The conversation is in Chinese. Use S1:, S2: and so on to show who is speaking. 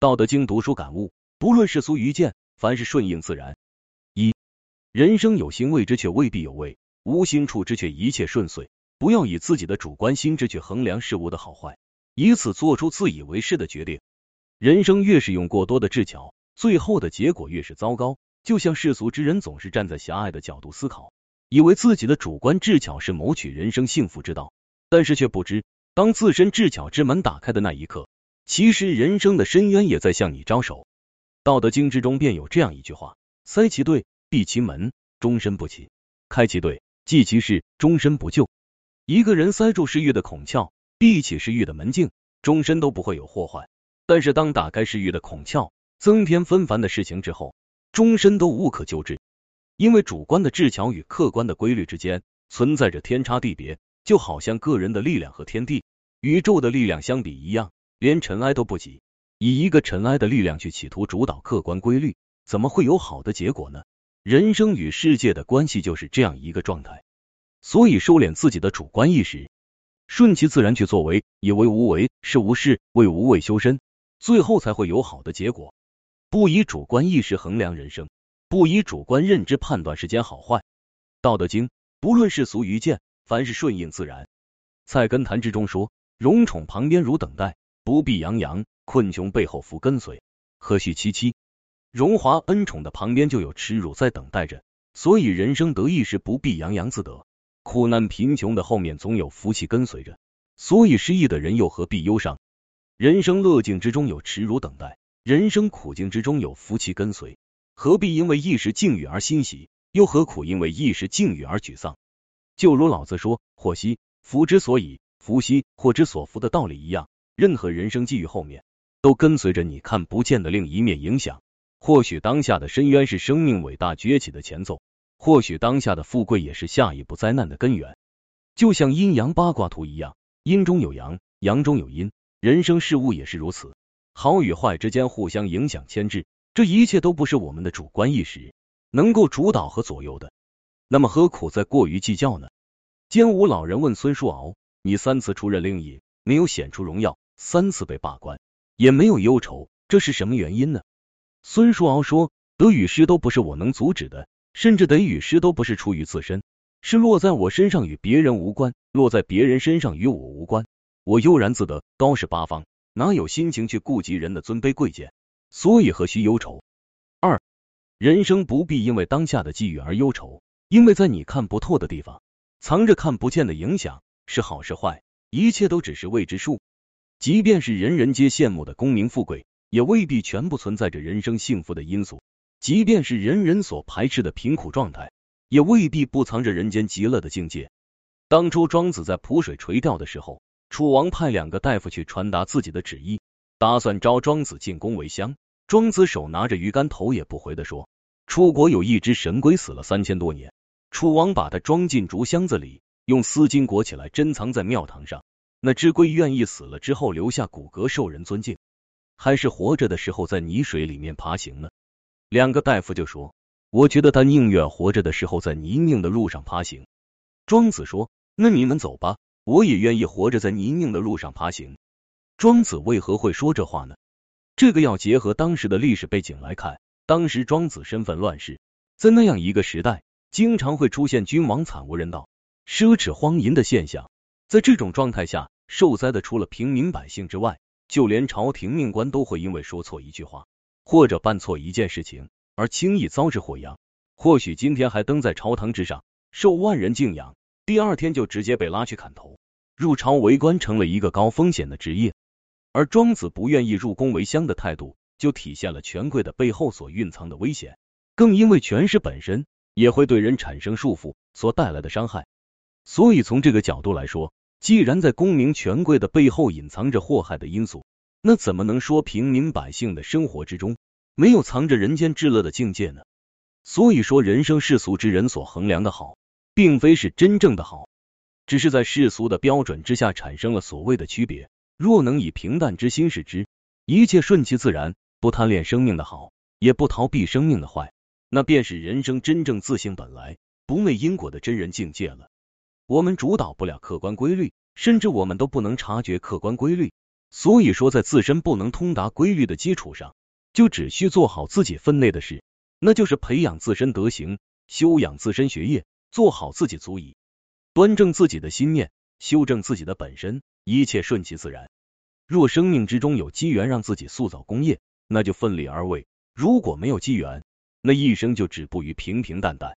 S1: 道德经读书感悟：不论世俗愚见，凡是顺应自然。一人生有心谓之，却未必有味；无心处之，却一切顺遂。不要以自己的主观心智去衡量事物的好坏，以此做出自以为是的决定。人生越是用过多的智巧，最后的结果越是糟糕。就像世俗之人总是站在狭隘的角度思考，以为自己的主观智巧是谋取人生幸福之道，但是却不知，当自身智巧之门打开的那一刻。其实人生的深渊也在向你招手。道德经之中便有这样一句话：塞其兑，闭其门，终身不起；开其兑，济其事，终身不救。一个人塞住是欲的孔窍，闭起是欲的门径，终身都不会有祸患。但是当打开是欲的孔窍，增添纷繁的事情之后，终身都无可救治。因为主观的智巧与客观的规律之间存在着天差地别，就好像个人的力量和天地、宇宙的力量相比一样。连尘埃都不及，以一个尘埃的力量去企图主导客观规律，怎么会有好的结果呢？人生与世界的关系就是这样一个状态。所以，收敛自己的主观意识，顺其自然去作为，以为无为，是无事，为无为修身，最后才会有好的结果。不以主观意识衡量人生，不以主观认知判断世间好坏。道德经，不论世俗愚见，凡是顺应自然。菜根谭之中说：荣宠旁边如等待。不必洋洋，困穷背后福跟随，何须戚戚？荣华恩宠的旁边就有耻辱在等待着，所以人生得意时不必洋洋自得，苦难贫穷的后面总有福气跟随着，所以失意的人又何必忧伤？人生乐境之中有耻辱等待，人生苦境之中有福气跟随，何必因为一时境遇而欣喜，又何苦因为一时境遇而沮丧？就如老子说“祸兮福之所以，福兮祸之所伏”的道理一样。任何人生际遇后面，都跟随着你看不见的另一面影响。或许当下的深渊是生命伟大崛起的前奏，或许当下的富贵也是下一步灾难的根源。就像阴阳八卦图一样，阴中有阳，阳中有阴。人生事物也是如此，好与坏之间互相影响牵制，这一切都不是我们的主观意识能够主导和左右的。那么何苦再过于计较呢？监武老人问孙叔敖：“你三次出任令尹，没有显出荣耀？”三次被罢官，也没有忧愁，这是什么原因呢？孙叔敖说：“得与失都不是我能阻止的，甚至得与失都不是出于自身，是落在我身上与别人无关，落在别人身上与我无关。我悠然自得，高视八方，哪有心情去顾及人的尊卑贵贱？所以何须忧愁？二，人生不必因为当下的际遇而忧愁，因为在你看不透的地方，藏着看不见的影响，是好是坏，一切都只是未知数。”即便是人人皆羡慕的功名富贵，也未必全部存在着人生幸福的因素；即便是人人所排斥的贫苦状态，也未必不藏着人间极乐的境界。当初庄子在濮水垂钓的时候，楚王派两个大夫去传达自己的旨意，打算招庄子进宫为乡。庄子手拿着鱼竿，头也不回的说：“楚国有一只神龟，死了三千多年。”楚王把它装进竹箱子里，用丝巾裹起来，珍藏在庙堂上。那只龟愿意死了之后留下骨骼受人尊敬，还是活着的时候在泥水里面爬行呢？两个大夫就说：“我觉得他宁愿活着的时候在泥泞的路上爬行。”庄子说：“那你们走吧，我也愿意活着在泥泞的路上爬行。”庄子为何会说这话呢？这个要结合当时的历史背景来看。当时庄子身份乱世，在那样一个时代，经常会出现君王惨无人道、奢侈荒淫的现象。在这种状态下，受灾的除了平民百姓之外，就连朝廷命官都会因为说错一句话或者办错一件事情而轻易遭致祸殃。或许今天还登在朝堂之上，受万人敬仰，第二天就直接被拉去砍头。入朝为官成了一个高风险的职业，而庄子不愿意入宫为乡的态度，就体现了权贵的背后所蕴藏的危险。更因为权势本身也会对人产生束缚所带来的伤害，所以从这个角度来说。既然在功名权贵的背后隐藏着祸害的因素，那怎么能说平民百姓的生活之中没有藏着人间至乐的境界呢？所以说，人生世俗之人所衡量的好，并非是真正的好，只是在世俗的标准之下产生了所谓的区别。若能以平淡之心视之，一切顺其自然，不贪恋生命的好，也不逃避生命的坏，那便是人生真正自性本来、不昧因果的真人境界了。我们主导不了客观规律，甚至我们都不能察觉客观规律，所以说，在自身不能通达规律的基础上，就只需做好自己分内的事，那就是培养自身德行，修养自身学业，做好自己足矣。端正自己的心念，修正自己的本身，一切顺其自然。若生命之中有机缘让自己塑造功业，那就奋力而为；如果没有机缘，那一生就止步于平平淡淡。